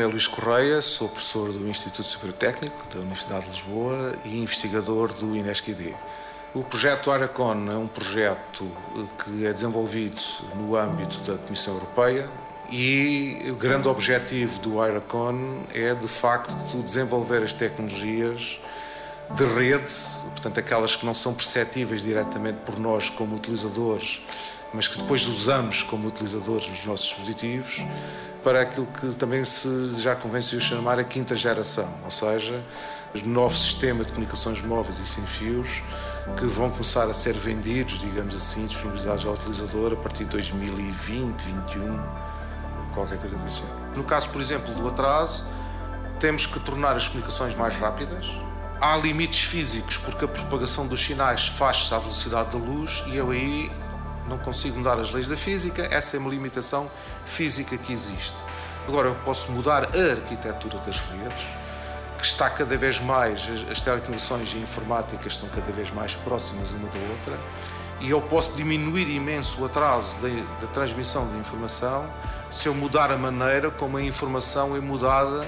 é Luís Correia, sou professor do Instituto Superior Técnico da Universidade de Lisboa e investigador do INESQD. O projeto Aracon é um projeto que é desenvolvido no âmbito da Comissão Europeia e o grande objetivo do Iracon é, de facto, desenvolver as tecnologias de rede, portanto, aquelas que não são perceptíveis diretamente por nós como utilizadores, mas que depois usamos como utilizadores nos nossos dispositivos, para aquilo que também se já convenceu chamar a quinta geração, ou seja, o novo sistema de comunicações móveis e sem fios que vão começar a ser vendidos, digamos assim, disponibilizados ao utilizador a partir de 2020, 2021, qualquer coisa desse género. No caso, por exemplo, do atraso, temos que tornar as comunicações mais rápidas. Há limites físicos, porque a propagação dos sinais faz-se à velocidade da luz e eu aí não consigo mudar as leis da física, essa é uma limitação física que existe. Agora, eu posso mudar a arquitetura das redes, que está cada vez mais, as telecomunicações e a informática estão cada vez mais próximas uma da outra, e eu posso diminuir imenso o atraso da transmissão de informação se eu mudar a maneira como a informação é mudada,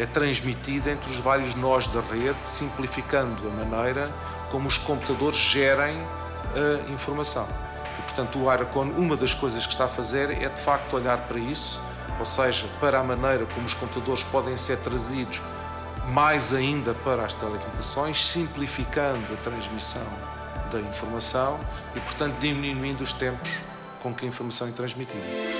é transmitida entre os vários nós da rede, simplificando a maneira como os computadores gerem a informação. E, portanto, o Iracon, uma das coisas que está a fazer é de facto olhar para isso, ou seja, para a maneira como os computadores podem ser trazidos mais ainda para as telecomunicações, simplificando a transmissão da informação e, portanto, diminuindo os tempos com que a informação é transmitida.